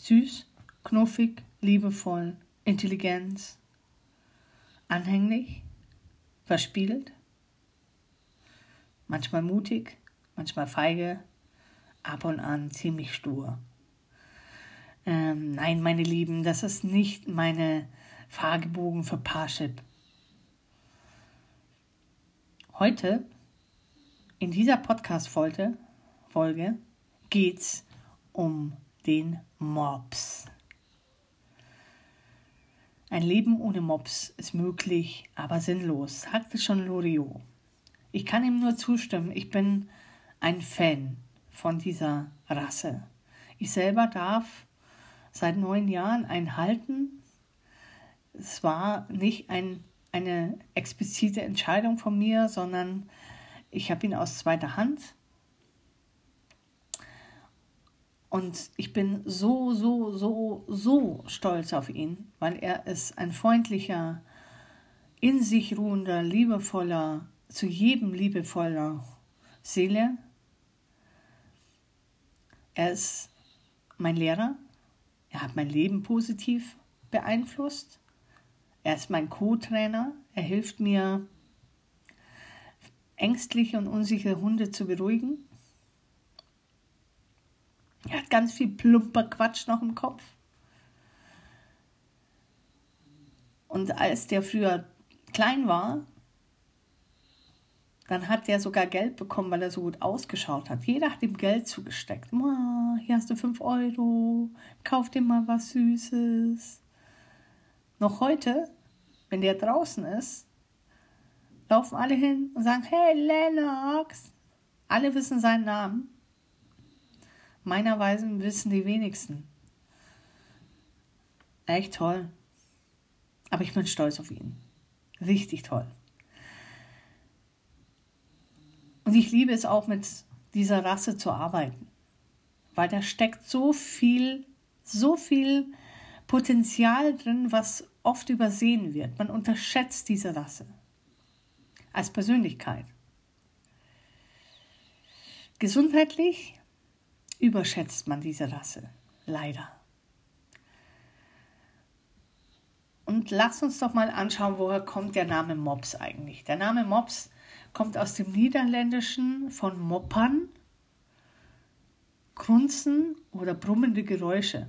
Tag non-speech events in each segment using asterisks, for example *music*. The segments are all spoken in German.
Süß, knuffig, liebevoll, intelligent, anhänglich, verspielt, manchmal mutig, manchmal feige, ab und an ziemlich stur. Ähm, nein, meine Lieben, das ist nicht meine Fragebogen für Parship. Heute, in dieser Podcast-Folge, Folge, geht's um den Mops. Ein Leben ohne Mops ist möglich, aber sinnlos, sagte schon Loriot. Ich kann ihm nur zustimmen. Ich bin ein Fan von dieser Rasse. Ich selber darf seit neun Jahren einen halten. Es war nicht ein, eine explizite Entscheidung von mir, sondern ich habe ihn aus zweiter Hand. Und ich bin so, so, so, so stolz auf ihn, weil er ist ein freundlicher, in sich ruhender, liebevoller, zu jedem liebevoller Seele. Er ist mein Lehrer. Er hat mein Leben positiv beeinflusst. Er ist mein Co-Trainer. Er hilft mir, ängstliche und unsichere Hunde zu beruhigen. Er hat ganz viel plumper Quatsch noch im Kopf. Und als der früher klein war, dann hat der sogar Geld bekommen, weil er so gut ausgeschaut hat. Jeder hat ihm Geld zugesteckt. Ma, hier hast du 5 Euro, kauf dir mal was Süßes. Noch heute, wenn der draußen ist, laufen alle hin und sagen, hey Lennox. Alle wissen seinen Namen. Meinerweise wissen die wenigsten. Echt toll. Aber ich bin stolz auf ihn. Richtig toll. Und ich liebe es auch mit dieser Rasse zu arbeiten, weil da steckt so viel, so viel Potenzial drin, was oft übersehen wird. Man unterschätzt diese Rasse als Persönlichkeit. Gesundheitlich überschätzt man diese Rasse, leider. Und lass uns doch mal anschauen, woher kommt der Name Mops eigentlich. Der Name Mops kommt aus dem Niederländischen von Moppern, Grunzen oder brummende Geräusche.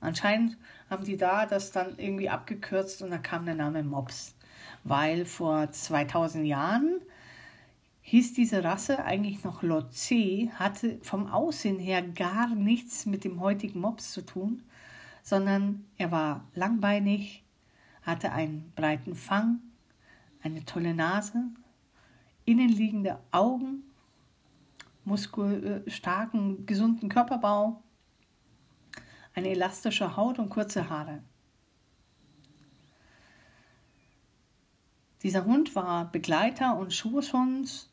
Anscheinend haben die da das dann irgendwie abgekürzt und da kam der Name Mops, weil vor 2000 Jahren hieß diese Rasse eigentlich noch Lotse, hatte vom Aussehen her gar nichts mit dem heutigen Mops zu tun, sondern er war langbeinig, hatte einen breiten Fang, eine tolle Nase, innenliegende Augen, muskel, äh, starken, gesunden Körperbau, eine elastische Haut und kurze Haare. Dieser Hund war Begleiter und Schoßhund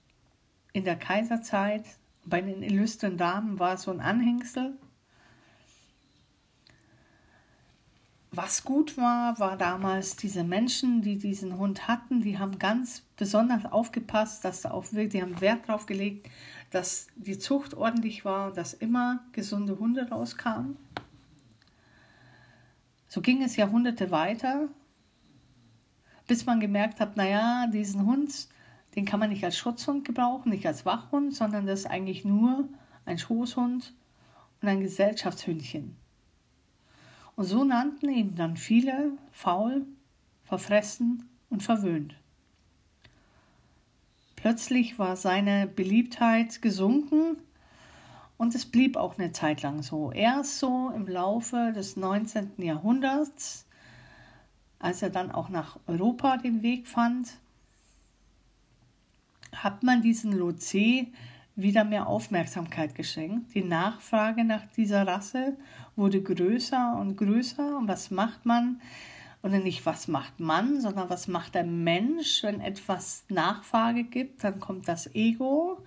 in der Kaiserzeit. Bei den illustren Damen war es so ein Anhängsel. Was gut war, war damals diese Menschen, die diesen Hund hatten, die haben ganz besonders aufgepasst, dass da auch wirklich, die haben Wert drauf gelegt, dass die Zucht ordentlich war, dass immer gesunde Hunde rauskamen. So ging es Jahrhunderte weiter, bis man gemerkt hat, naja, diesen Hund, den kann man nicht als Schutzhund gebrauchen, nicht als Wachhund, sondern das ist eigentlich nur ein Schoßhund und ein Gesellschaftshündchen. Und so nannten ihn dann viele faul, verfressen und verwöhnt. Plötzlich war seine Beliebtheit gesunken und es blieb auch eine Zeit lang so. Erst so im Laufe des 19. Jahrhunderts, als er dann auch nach Europa den Weg fand, hat man diesen Lotse wieder mehr Aufmerksamkeit geschenkt. Die Nachfrage nach dieser Rasse wurde größer und größer. Und was macht man? Oder nicht, was macht man, sondern was macht der Mensch, wenn etwas Nachfrage gibt? Dann kommt das Ego,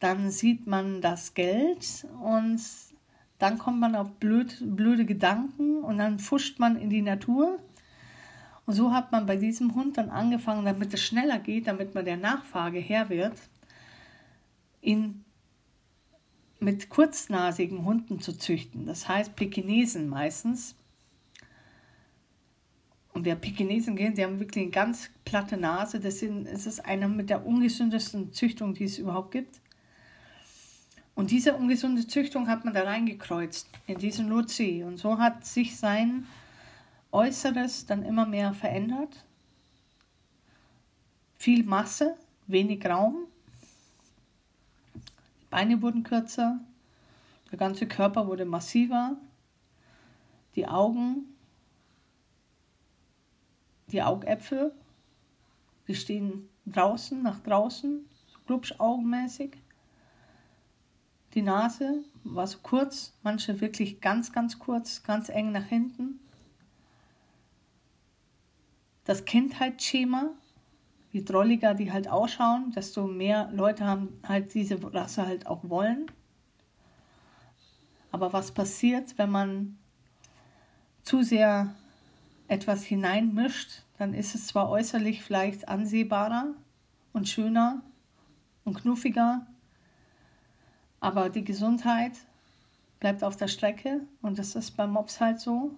dann sieht man das Geld und dann kommt man auf blöd, blöde Gedanken und dann fuscht man in die Natur und so hat man bei diesem Hund dann angefangen, damit es schneller geht, damit man der Nachfrage Herr wird, ihn mit kurznasigen Hunden zu züchten. Das heißt Pekinesen meistens. Und wer Pekinesen kennt, die haben wirklich eine ganz platte Nase. Das ist eine mit der ungesündesten Züchtung, die es überhaupt gibt. Und diese ungesunde Züchtung hat man da reingekreuzt in diesen Luzi. Und so hat sich sein Äußeres dann immer mehr verändert. Viel Masse, wenig Raum. Die Beine wurden kürzer, der ganze Körper wurde massiver, die Augen, die Augäpfel, die stehen draußen, nach draußen, glubschaugenmäßig. Die Nase war so kurz, manche wirklich ganz, ganz kurz, ganz eng nach hinten. Das Kindheitsschema je drolliger die halt ausschauen, desto mehr Leute haben halt diese Rasse halt auch wollen. Aber was passiert, wenn man zu sehr etwas hineinmischt, dann ist es zwar äußerlich vielleicht ansehbarer und schöner und knuffiger, aber die Gesundheit bleibt auf der Strecke und das ist beim Mops halt so.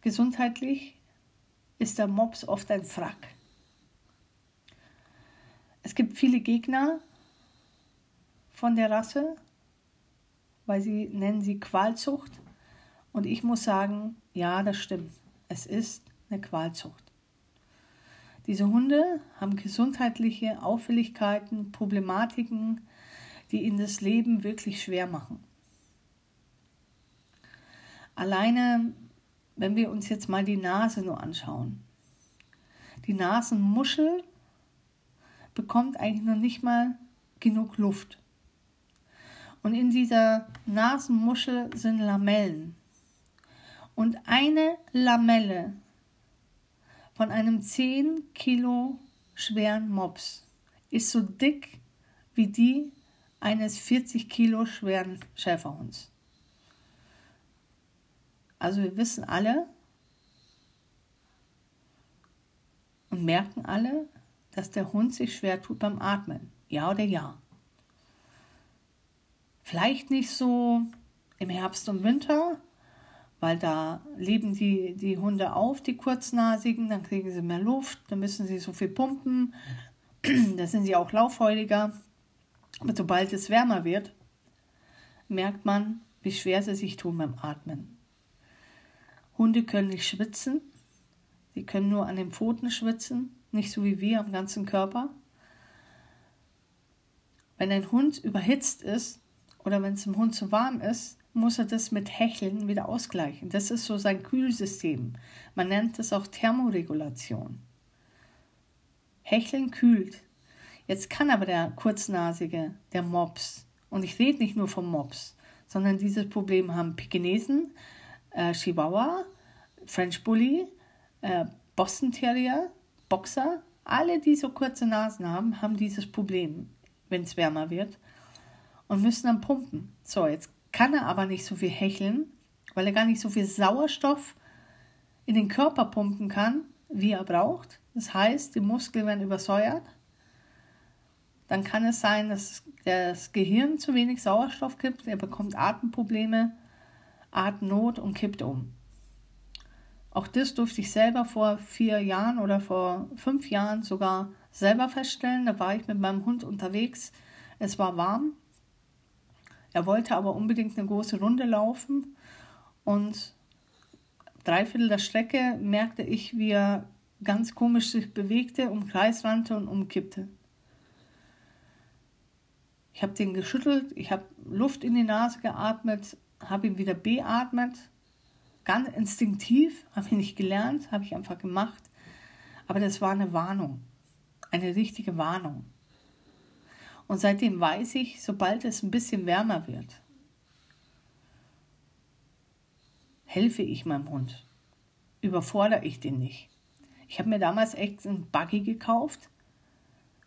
Gesundheitlich ist der Mops oft ein Frack. Es gibt viele Gegner von der Rasse, weil sie nennen sie Qualzucht. Und ich muss sagen, ja, das stimmt. Es ist eine Qualzucht. Diese Hunde haben gesundheitliche Auffälligkeiten, Problematiken, die ihnen das Leben wirklich schwer machen. Alleine, wenn wir uns jetzt mal die Nase nur anschauen. Die Nasenmuschel bekommt eigentlich noch nicht mal genug Luft. Und in dieser Nasenmuschel sind Lamellen. Und eine Lamelle von einem 10 Kilo schweren Mops ist so dick wie die eines 40 Kilo schweren Schäferhunds. Also wir wissen alle und merken alle, dass der Hund sich schwer tut beim Atmen. Ja oder ja? Vielleicht nicht so im Herbst und Winter, weil da leben die, die Hunde auf, die kurznasigen, dann kriegen sie mehr Luft, dann müssen sie so viel pumpen, *clears throat* da sind sie auch laufhäuliger. Aber sobald es wärmer wird, merkt man, wie schwer sie sich tun beim Atmen. Hunde können nicht schwitzen, sie können nur an den Pfoten schwitzen nicht so wie wir am ganzen Körper. Wenn ein Hund überhitzt ist oder wenn es dem Hund zu warm ist, muss er das mit Hecheln wieder ausgleichen. Das ist so sein Kühlsystem. Man nennt es auch Thermoregulation. Hecheln kühlt. Jetzt kann aber der Kurznasige, der Mops, und ich rede nicht nur vom Mops, sondern dieses Problem haben Pekinesen, äh, Chihuahua, French Bully, äh, Boston Terrier, Boxer, alle, die so kurze Nasen haben, haben dieses Problem, wenn es wärmer wird und müssen dann pumpen. So, jetzt kann er aber nicht so viel hecheln, weil er gar nicht so viel Sauerstoff in den Körper pumpen kann, wie er braucht. Das heißt, die Muskeln werden übersäuert. Dann kann es sein, dass das Gehirn zu wenig Sauerstoff gibt, er bekommt Atemprobleme, Atemnot und kippt um. Auch das durfte ich selber vor vier Jahren oder vor fünf Jahren sogar selber feststellen. Da war ich mit meinem Hund unterwegs. Es war warm. Er wollte aber unbedingt eine große Runde laufen. Und dreiviertel der Strecke merkte ich, wie er ganz komisch sich bewegte, umkreisrannte und umkippte. Ich habe den geschüttelt, ich habe Luft in die Nase geatmet, habe ihn wieder beatmet ganz instinktiv, habe ich nicht gelernt, habe ich einfach gemacht. Aber das war eine Warnung, eine richtige Warnung. Und seitdem weiß ich, sobald es ein bisschen wärmer wird, helfe ich meinem Hund. Überfordere ich den nicht. Ich habe mir damals echt einen Buggy gekauft,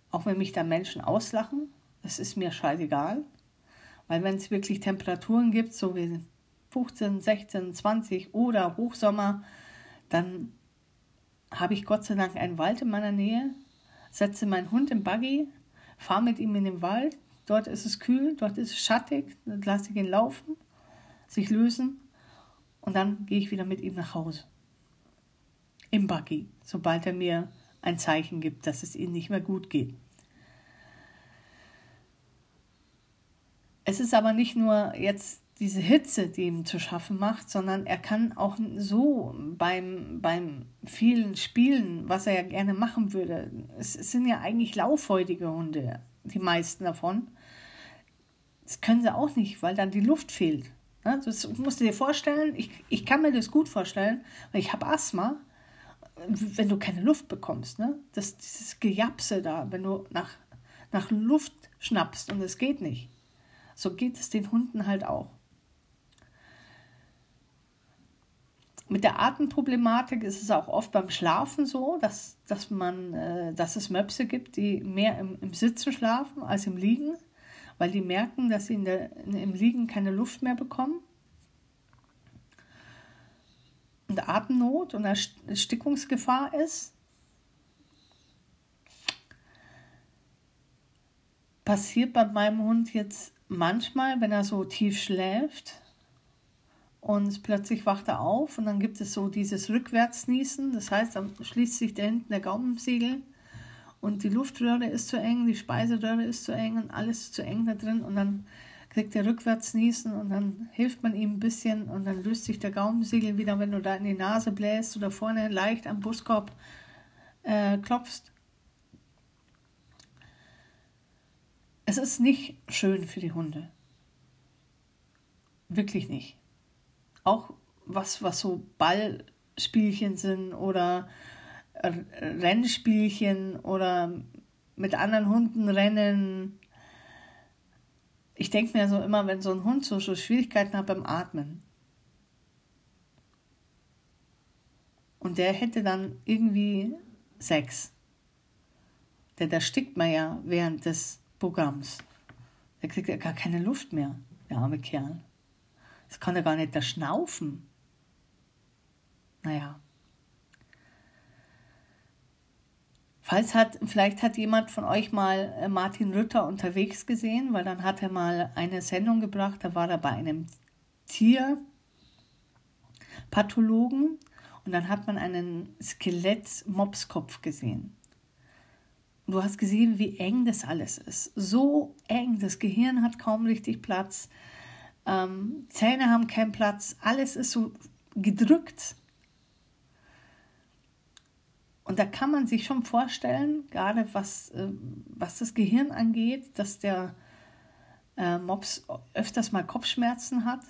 auch wenn mich da Menschen auslachen, das ist mir scheißegal. Weil wenn es wirklich Temperaturen gibt, so wie 15, 16, 20 oder Hochsommer, dann habe ich Gott sei Dank einen Wald in meiner Nähe, setze meinen Hund im Buggy, fahre mit ihm in den Wald. dort ist es kühl, dort ist es schattig, dann lasse ich ihn laufen, sich lösen und dann gehe ich wieder mit ihm nach Hause. Im Buggy, sobald er mir ein Zeichen gibt, dass es ihm nicht mehr gut geht. Es ist aber nicht nur jetzt diese Hitze, die ihm zu schaffen macht, sondern er kann auch so beim, beim vielen Spielen, was er ja gerne machen würde, es, es sind ja eigentlich laufhäutige Hunde, die meisten davon. Das können sie auch nicht, weil dann die Luft fehlt. Das musst du dir vorstellen, ich, ich kann mir das gut vorstellen, weil ich habe Asthma, wenn du keine Luft bekommst. Ne? Das, dieses Gejapse da, wenn du nach, nach Luft schnappst und es geht nicht. So geht es den Hunden halt auch. Mit der Atemproblematik ist es auch oft beim Schlafen so, dass, dass, man, äh, dass es Möpse gibt, die mehr im, im Sitzen schlafen als im Liegen, weil die merken, dass sie in der, im Liegen keine Luft mehr bekommen. Und Atemnot und Erstickungsgefahr ist. Passiert bei meinem Hund jetzt manchmal, wenn er so tief schläft, und plötzlich wacht er auf und dann gibt es so dieses Rückwärtsniesen. Das heißt, dann schließt sich da hinten der Gaumensiegel und die Luftröhre ist zu eng, die Speiseröhre ist zu eng und alles ist zu eng da drin und dann kriegt er Rückwärtsniesen und dann hilft man ihm ein bisschen und dann löst sich der Gaumensiegel wieder, wenn du da in die Nase bläst oder vorne leicht am Brustkorb äh, klopfst. Es ist nicht schön für die Hunde. Wirklich nicht auch was, was so Ballspielchen sind oder Rennspielchen oder mit anderen Hunden rennen. Ich denke mir so immer, wenn so ein Hund so, so Schwierigkeiten hat beim Atmen und der hätte dann irgendwie Sex, der, da stickt man ja während des Programms. Der kriegt ja gar keine Luft mehr, der arme Kerl. Das kann er gar nicht da schnaufen. Naja. Falls hat, vielleicht hat jemand von euch mal äh, Martin Rütter unterwegs gesehen, weil dann hat er mal eine Sendung gebracht, da war er bei einem Tierpathologen und dann hat man einen Skelett-Mopskopf gesehen. Du hast gesehen, wie eng das alles ist. So eng, das Gehirn hat kaum richtig Platz. Ähm, Zähne haben keinen Platz, alles ist so gedrückt. Und da kann man sich schon vorstellen, gerade was, äh, was das Gehirn angeht, dass der äh, Mops öfters mal Kopfschmerzen hat,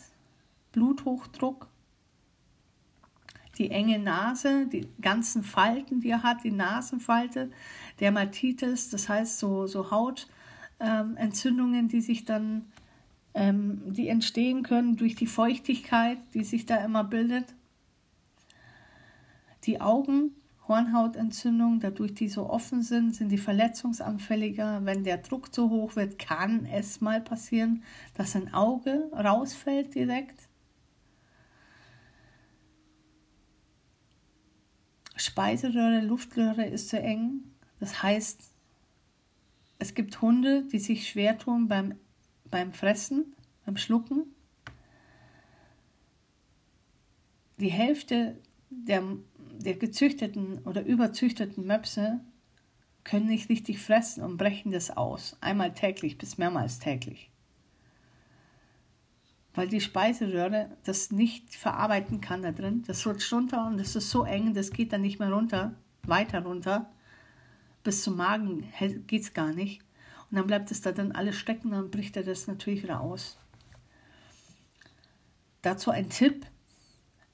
Bluthochdruck, die enge Nase, die ganzen Falten, die er hat, die Nasenfalte, Dermatitis, das heißt so, so Hautentzündungen, ähm, die sich dann ähm, die entstehen können durch die Feuchtigkeit, die sich da immer bildet. Die Augen, Hornhautentzündung, dadurch die so offen sind, sind die verletzungsanfälliger. Wenn der Druck zu hoch wird, kann es mal passieren, dass ein Auge rausfällt direkt. Speiseröhre, Luftröhre ist zu eng. Das heißt, es gibt Hunde, die sich schwer tun beim beim Fressen, beim Schlucken. Die Hälfte der, der gezüchteten oder überzüchteten Möpse können nicht richtig fressen und brechen das aus, einmal täglich bis mehrmals täglich. Weil die Speiseröhre das nicht verarbeiten kann da drin. Das rutscht runter und das ist so eng, das geht dann nicht mehr runter, weiter runter. Bis zum Magen geht es gar nicht. Und dann bleibt es da dann alles stecken, dann bricht er das natürlich wieder aus. Dazu ein Tipp,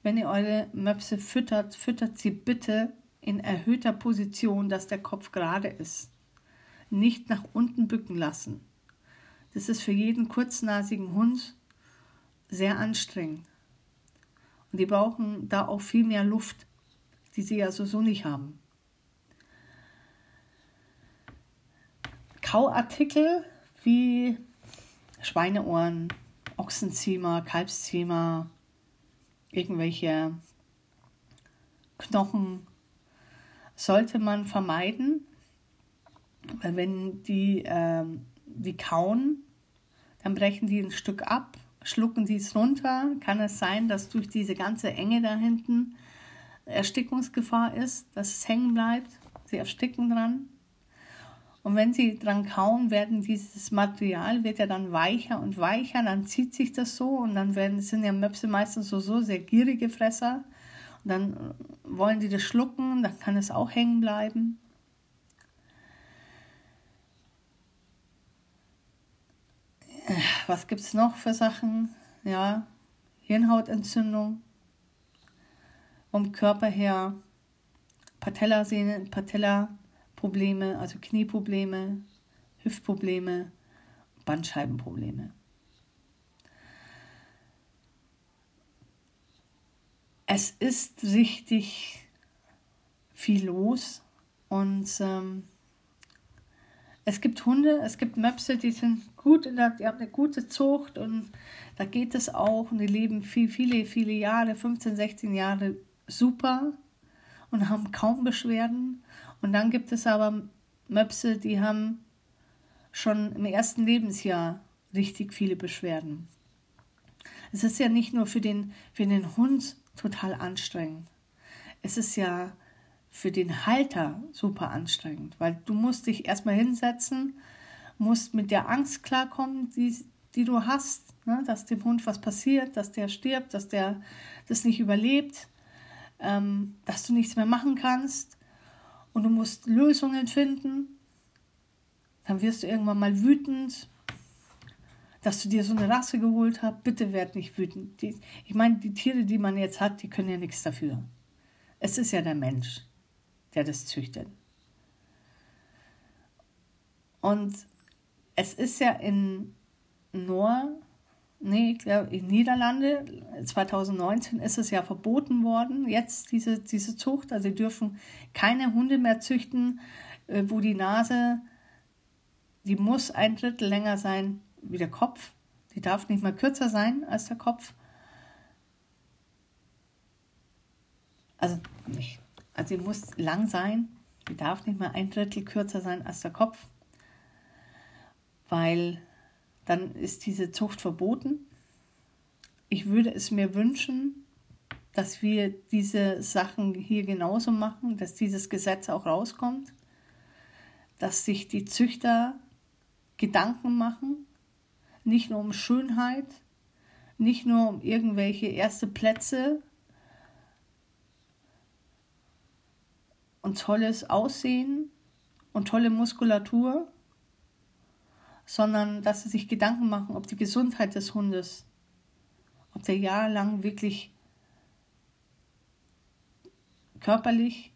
wenn ihr eure Möpse füttert, füttert sie bitte in erhöhter Position, dass der Kopf gerade ist. Nicht nach unten bücken lassen. Das ist für jeden kurznasigen Hund sehr anstrengend. Und die brauchen da auch viel mehr Luft, die sie ja so nicht haben. Kauartikel wie Schweineohren, Ochsenziemer, Kalbsziemer, irgendwelche Knochen sollte man vermeiden, weil wenn die, äh, die kauen, dann brechen die ein Stück ab, schlucken die es runter. Kann es sein, dass durch diese ganze Enge da hinten Erstickungsgefahr ist, dass es hängen bleibt? Sie ersticken dran. Und wenn sie dran kauen, werden dieses Material wird ja dann weicher und weicher, dann zieht sich das so und dann werden, sind ja Möpse meistens so, so sehr gierige Fresser. Und dann wollen die das schlucken, dann kann es auch hängen bleiben. Was gibt es noch für Sachen? Ja, Hirnhautentzündung vom Körper her, Patellasehne, Patella-Probleme, also Knieprobleme, Hüftprobleme, Bandscheibenprobleme. Es ist richtig viel los und ähm, es gibt Hunde, es gibt Möpse, die sind gut, in der, die haben eine gute Zucht und da geht es auch und die leben viel, viele, viele Jahre, 15, 16 Jahre super und haben kaum Beschwerden. Und dann gibt es aber Möpse, die haben schon im ersten Lebensjahr richtig viele Beschwerden. Es ist ja nicht nur für den, für den Hund total anstrengend. Es ist ja für den Halter super anstrengend, weil du musst dich erstmal hinsetzen, musst mit der Angst klarkommen, die, die du hast, ne? dass dem Hund was passiert, dass der stirbt, dass der das nicht überlebt, ähm, dass du nichts mehr machen kannst und du musst Lösungen finden. Dann wirst du irgendwann mal wütend, dass du dir so eine Rasse geholt hast. Bitte werd nicht wütend. Die, ich meine, die Tiere, die man jetzt hat, die können ja nichts dafür. Es ist ja der Mensch der das züchtet. Und es ist ja in Nor, nee, in Niederlande, 2019 ist es ja verboten worden, jetzt diese, diese Zucht. Also sie dürfen keine Hunde mehr züchten, äh, wo die Nase, die muss ein Drittel länger sein wie der Kopf. Die darf nicht mehr kürzer sein als der Kopf. Also nicht also sie muss lang sein, sie darf nicht mal ein Drittel kürzer sein als der Kopf, weil dann ist diese Zucht verboten. Ich würde es mir wünschen, dass wir diese Sachen hier genauso machen, dass dieses Gesetz auch rauskommt, dass sich die Züchter Gedanken machen, nicht nur um Schönheit, nicht nur um irgendwelche erste Plätze und tolles Aussehen und tolle Muskulatur, sondern dass sie sich Gedanken machen, ob die Gesundheit des Hundes, ob der jahrelang wirklich körperlich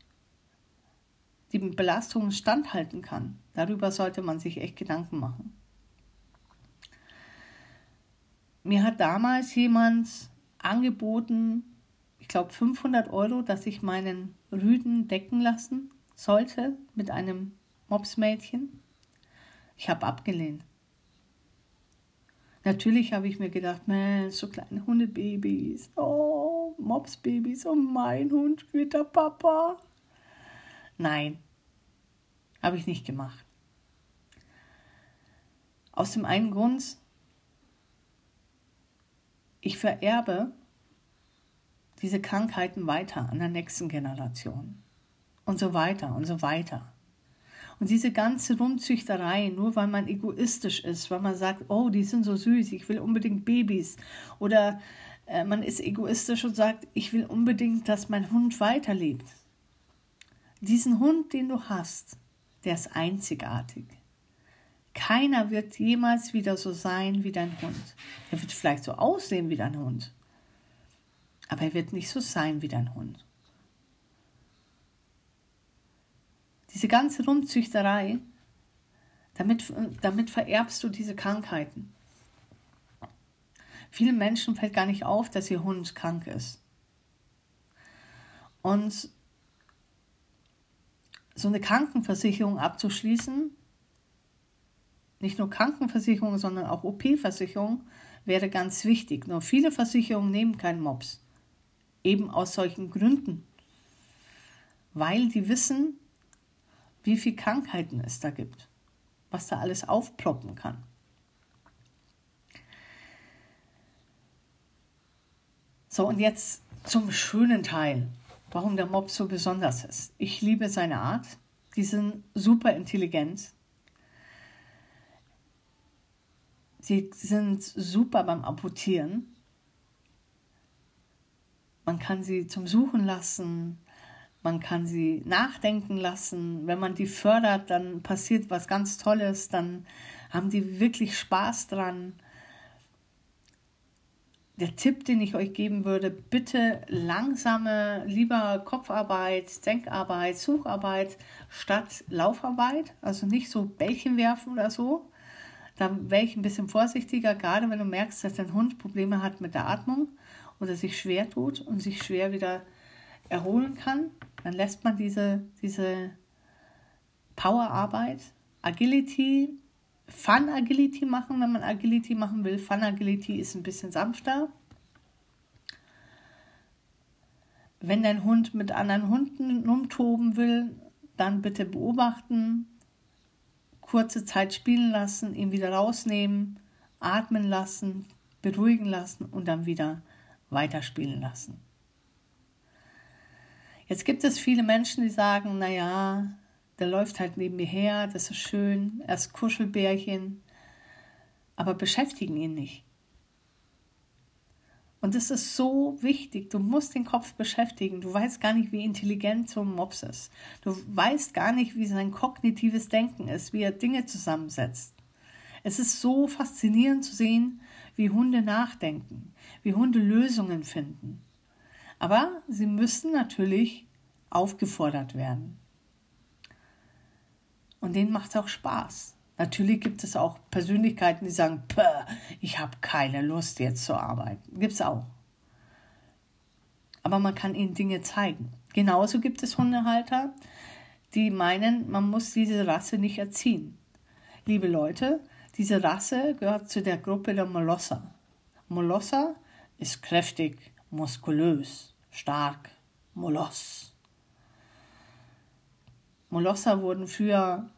die Belastungen standhalten kann. Darüber sollte man sich echt Gedanken machen. Mir hat damals jemand angeboten, ich glaube 500 Euro, dass ich meinen Rüden decken lassen sollte mit einem Mopsmädchen. Ich habe abgelehnt. Natürlich habe ich mir gedacht, Mensch, so kleine Hundebabys, oh, Mopsbabys, oh, mein Hund wird der Papa. Nein, habe ich nicht gemacht. Aus dem einen Grund, ich vererbe diese Krankheiten weiter an der nächsten Generation. Und so weiter und so weiter. Und diese ganze Rumzüchterei, nur weil man egoistisch ist, weil man sagt, oh, die sind so süß, ich will unbedingt Babys. Oder äh, man ist egoistisch und sagt, ich will unbedingt, dass mein Hund weiterlebt. Diesen Hund, den du hast, der ist einzigartig. Keiner wird jemals wieder so sein wie dein Hund. Er wird vielleicht so aussehen wie dein Hund aber er wird nicht so sein wie dein Hund. Diese ganze Rumzüchterei, damit, damit vererbst du diese Krankheiten. Vielen Menschen fällt gar nicht auf, dass ihr Hund krank ist. Und so eine Krankenversicherung abzuschließen, nicht nur Krankenversicherung, sondern auch OP-Versicherung, wäre ganz wichtig. Nur viele Versicherungen nehmen keinen Mops. Eben aus solchen Gründen. Weil die wissen, wie viele Krankheiten es da gibt. was da alles aufploppen kann. So, und jetzt zum schönen Teil, warum der Mob so besonders ist. Ich liebe seine Art. Die sind super intelligent. Sie sind super beim Amputieren. Man kann sie zum Suchen lassen, man kann sie nachdenken lassen. Wenn man die fördert, dann passiert was ganz Tolles, dann haben die wirklich Spaß dran. Der Tipp, den ich euch geben würde, bitte langsame, lieber Kopfarbeit, Denkarbeit, Sucharbeit statt Laufarbeit. Also nicht so Bällchen werfen oder so. Da wäre ich ein bisschen vorsichtiger, gerade wenn du merkst, dass dein Hund Probleme hat mit der Atmung oder sich schwer tut und sich schwer wieder erholen kann. Dann lässt man diese, diese Powerarbeit, Agility, Fun Agility machen, wenn man Agility machen will. Fun Agility ist ein bisschen sanfter. Wenn dein Hund mit anderen Hunden umtoben will, dann bitte beobachten, kurze Zeit spielen lassen, ihn wieder rausnehmen, atmen lassen, beruhigen lassen und dann wieder weiterspielen lassen. Jetzt gibt es viele Menschen, die sagen, naja, der läuft halt neben mir her, das ist schön, er ist Kuschelbärchen, aber beschäftigen ihn nicht. Und das ist so wichtig. Du musst den Kopf beschäftigen. Du weißt gar nicht, wie intelligent so ein Mops ist. Du weißt gar nicht, wie sein kognitives Denken ist, wie er Dinge zusammensetzt. Es ist so faszinierend zu sehen, wie Hunde nachdenken, wie Hunde Lösungen finden. Aber sie müssen natürlich aufgefordert werden. Und denen macht es auch Spaß. Natürlich gibt es auch Persönlichkeiten, die sagen, ich habe keine Lust jetzt zu arbeiten. Gibt es auch. Aber man kann ihnen Dinge zeigen. Genauso gibt es Hundehalter, die meinen, man muss diese Rasse nicht erziehen. Liebe Leute, diese Rasse gehört zu der Gruppe der Molosser. Molosser ist kräftig, muskulös stark, Moloss. Molosser wurden früher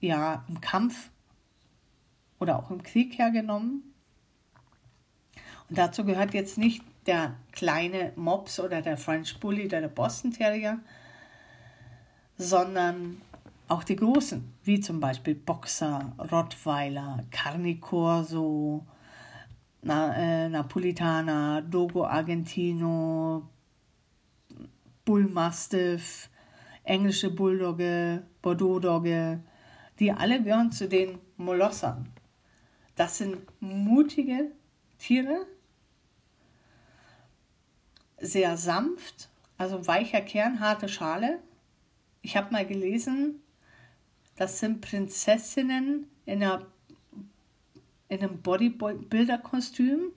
ja im Kampf oder auch im Krieg hergenommen. Und dazu gehört jetzt nicht der kleine Mops oder der French Bully oder der Boston Terrier, sondern auch die großen, wie zum Beispiel Boxer, Rottweiler, Carnicorso, Na, äh, Napolitaner, Dogo Argentino, Bullmastiff, englische Bulldogge, Bordeaux-Dogge, die alle gehören zu den Molossern. Das sind mutige Tiere, sehr sanft, also weicher Kern, harte Schale. Ich habe mal gelesen, das sind Prinzessinnen in, einer, in einem Bodybuilder-Kostüm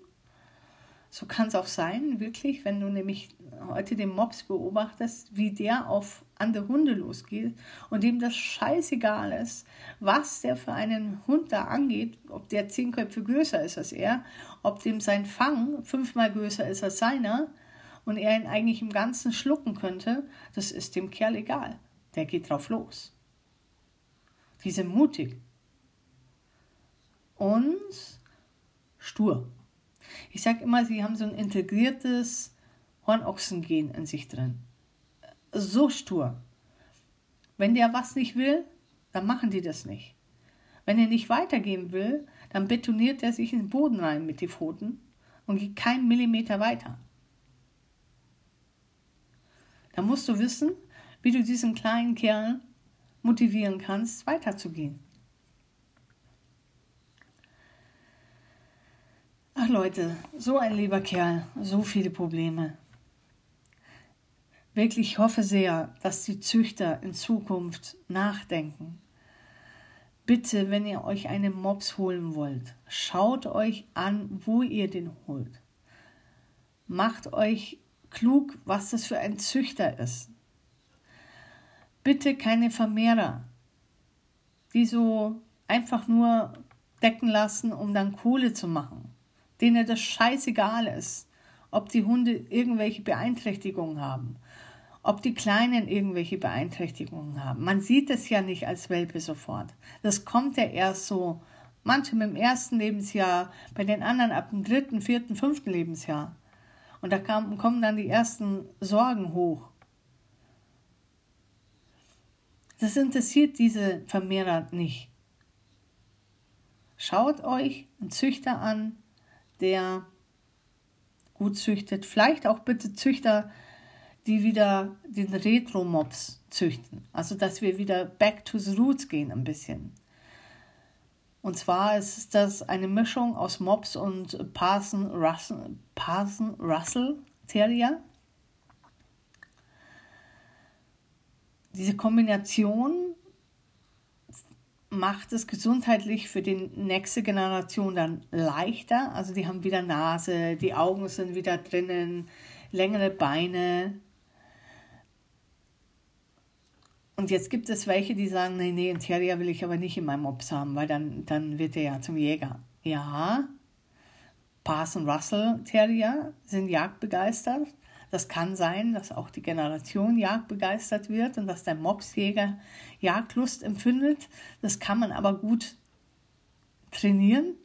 so kann es auch sein, wirklich, wenn du nämlich heute den Mops beobachtest, wie der auf andere Hunde losgeht und dem das scheißegal ist, was der für einen Hund da angeht, ob der zehn Köpfe größer ist als er, ob dem sein Fang fünfmal größer ist als seiner und er ihn eigentlich im Ganzen schlucken könnte, das ist dem Kerl egal. Der geht drauf los. Die sind mutig und stur. Ich sage immer, sie haben so ein integriertes Hornochsengen in sich drin. So stur. Wenn der was nicht will, dann machen die das nicht. Wenn er nicht weitergehen will, dann betoniert er sich in den Boden rein mit den Pfoten und geht keinen Millimeter weiter. Da musst du wissen, wie du diesen kleinen Kerl motivieren kannst, weiterzugehen. Ach Leute, so ein lieber Kerl, so viele Probleme. Wirklich hoffe sehr, dass die Züchter in Zukunft nachdenken. Bitte, wenn ihr euch einen Mops holen wollt, schaut euch an, wo ihr den holt. Macht euch klug, was das für ein Züchter ist. Bitte keine Vermehrer, die so einfach nur decken lassen, um dann Kohle zu machen denen das scheißegal ist, ob die Hunde irgendwelche Beeinträchtigungen haben, ob die Kleinen irgendwelche Beeinträchtigungen haben. Man sieht es ja nicht als Welpe sofort. Das kommt ja erst so, manche im ersten Lebensjahr, bei den anderen ab dem dritten, vierten, fünften Lebensjahr. Und da kam, kommen dann die ersten Sorgen hoch. Das interessiert diese Vermehrer nicht. Schaut euch einen Züchter an, der gut züchtet. Vielleicht auch bitte Züchter, die wieder den Retro-Mops züchten. Also, dass wir wieder back to the roots gehen ein bisschen. Und zwar ist das eine Mischung aus Mops und Parson Russell, Parson Russell Terrier. Diese Kombination macht es gesundheitlich für die nächste Generation dann leichter. Also die haben wieder Nase, die Augen sind wieder drinnen, längere Beine. Und jetzt gibt es welche, die sagen, nee, nee, einen Terrier will ich aber nicht in meinem Mops haben, weil dann, dann wird er ja zum Jäger. Ja, Parson Russell Terrier sind jagdbegeistert. Das kann sein, dass auch die Generation jagdbegeistert wird und dass der Mopsjäger Jagdlust empfindet. Das kann man aber gut trainieren.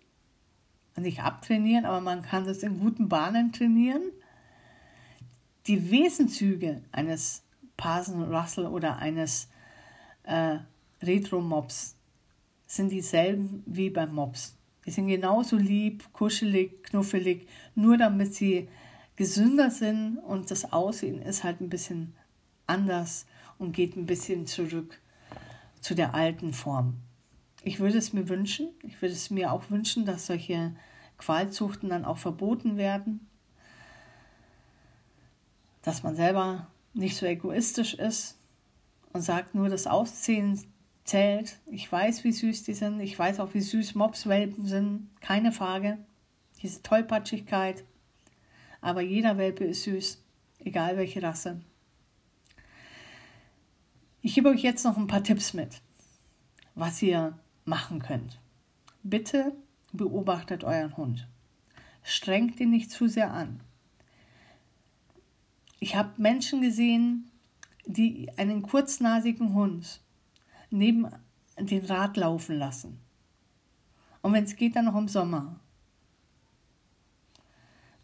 Nicht abtrainieren, aber man kann das in guten Bahnen trainieren. Die Wesenzüge eines Parson Russell oder eines äh, Retro-Mops sind dieselben wie beim Mops. Die sind genauso lieb, kuschelig, knuffelig, nur damit sie gesünder sind und das Aussehen ist halt ein bisschen anders und geht ein bisschen zurück zu der alten Form. Ich würde es mir wünschen, ich würde es mir auch wünschen, dass solche Qualzuchten dann auch verboten werden, dass man selber nicht so egoistisch ist und sagt, nur das Aussehen zählt. Ich weiß, wie süß die sind, ich weiß auch, wie süß Mopswelpen sind, keine Frage. Diese Tollpatschigkeit, aber jeder Welpe ist süß, egal welche Rasse. Ich gebe euch jetzt noch ein paar Tipps mit, was ihr machen könnt. Bitte beobachtet euren Hund. Strengt ihn nicht zu sehr an. Ich habe Menschen gesehen, die einen kurznasigen Hund neben den Rad laufen lassen. Und wenn es geht, dann noch im Sommer.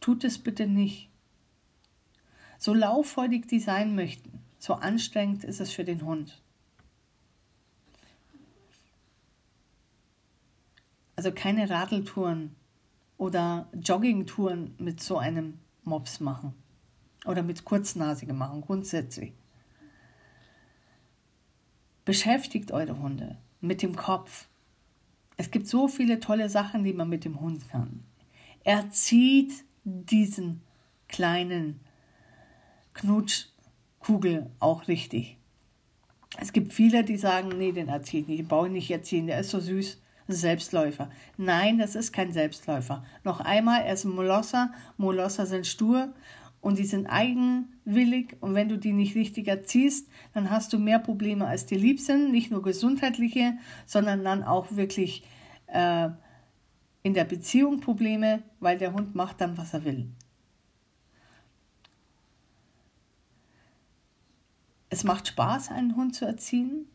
Tut es bitte nicht. So lauffreudig die sein möchten, so anstrengend ist es für den Hund. Also keine Radeltouren oder Joggingtouren mit so einem Mops machen oder mit Kurznasigen machen, grundsätzlich. Beschäftigt eure Hunde mit dem Kopf. Es gibt so viele tolle Sachen, die man mit dem Hund kann. Erzieht diesen kleinen Knutschkugel auch richtig. Es gibt viele, die sagen, nee, den erziehe ich nicht, den brauche ich nicht erziehen, der ist so süß. Selbstläufer. Nein, das ist kein Selbstläufer. Noch einmal, er ist ein Molosser. Molosser sind stur und die sind eigenwillig. Und wenn du die nicht richtig erziehst, dann hast du mehr Probleme, als dir lieb sind. Nicht nur gesundheitliche, sondern dann auch wirklich äh, in der Beziehung Probleme, weil der Hund macht dann, was er will. Es macht Spaß, einen Hund zu erziehen.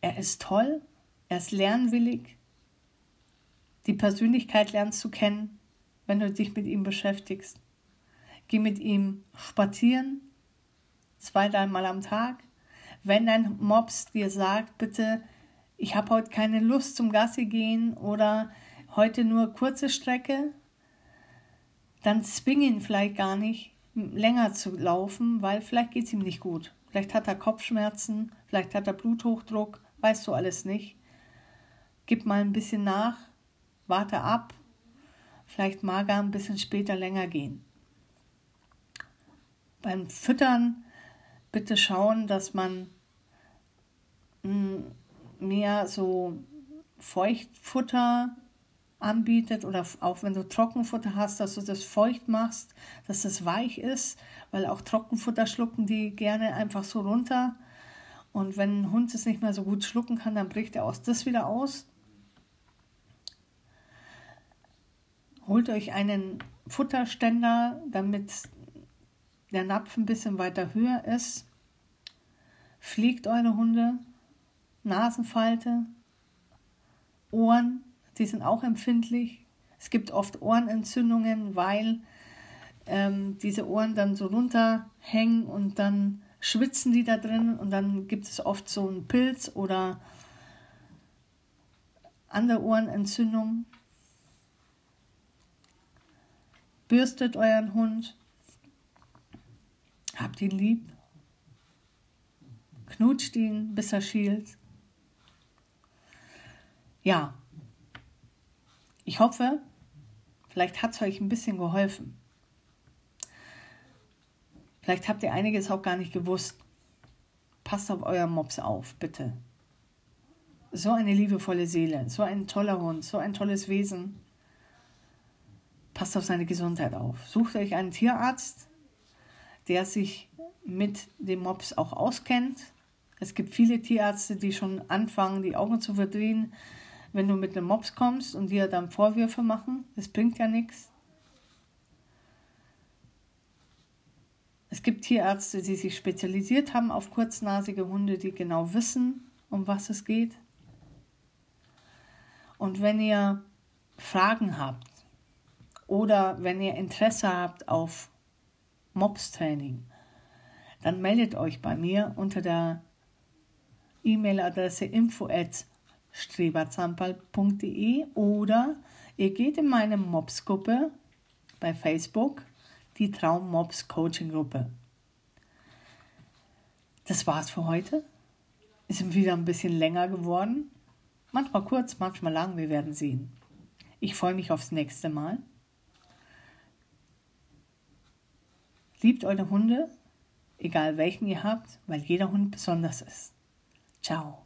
Er ist toll, er ist lernwillig. Die Persönlichkeit lernst du kennen, wenn du dich mit ihm beschäftigst. Geh mit ihm spazieren, zwei, dreimal am Tag. Wenn dein Mops dir sagt, bitte, ich habe heute keine Lust zum Gassi gehen oder heute nur kurze Strecke, dann zwing ihn vielleicht gar nicht, länger zu laufen, weil vielleicht geht es ihm nicht gut. Vielleicht hat er Kopfschmerzen, vielleicht hat er Bluthochdruck, weißt du alles nicht. Gib mal ein bisschen nach, warte ab, vielleicht mag er ein bisschen später länger gehen. Beim Füttern bitte schauen, dass man mehr so Feuchtfutter anbietet oder auch wenn du Trockenfutter hast, dass du das feucht machst, dass es weich ist, weil auch Trockenfutter schlucken die gerne einfach so runter. Und wenn ein Hund es nicht mehr so gut schlucken kann, dann bricht er aus. Das wieder aus. Holt euch einen Futterständer, damit der Napf ein bisschen weiter höher ist, pflegt eure Hunde, Nasenfalte, Ohren, die sind auch empfindlich. Es gibt oft Ohrenentzündungen, weil ähm, diese Ohren dann so runterhängen und dann schwitzen die da drin und dann gibt es oft so einen Pilz oder an der Ohrenentzündung. Bürstet euren Hund. Habt ihn lieb. Knutscht ihn, bis er schielt. Ja, ich hoffe, vielleicht hat es euch ein bisschen geholfen. Vielleicht habt ihr einiges auch gar nicht gewusst. Passt auf euer Mops auf, bitte. So eine liebevolle Seele, so ein toller Hund, so ein tolles Wesen. Passt auf seine Gesundheit auf. Sucht euch einen Tierarzt, der sich mit dem Mops auch auskennt. Es gibt viele Tierärzte, die schon anfangen, die Augen zu verdrehen, wenn du mit einem Mops kommst und dir dann Vorwürfe machen. Das bringt ja nichts. Es gibt Tierärzte, die sich spezialisiert haben auf kurznasige Hunde, die genau wissen, um was es geht. Und wenn ihr Fragen habt oder wenn ihr Interesse habt auf Mobs-Training, dann meldet euch bei mir unter der E-Mail-Adresse info at streberzampal.de oder ihr geht in meine Mobs-Gruppe bei Facebook die Traummobs Coaching Gruppe. Das war's für heute. Ist wieder ein bisschen länger geworden. Manchmal kurz, manchmal lang, wir werden sehen. Ich freue mich aufs nächste Mal. Liebt eure Hunde, egal welchen ihr habt, weil jeder Hund besonders ist. Ciao,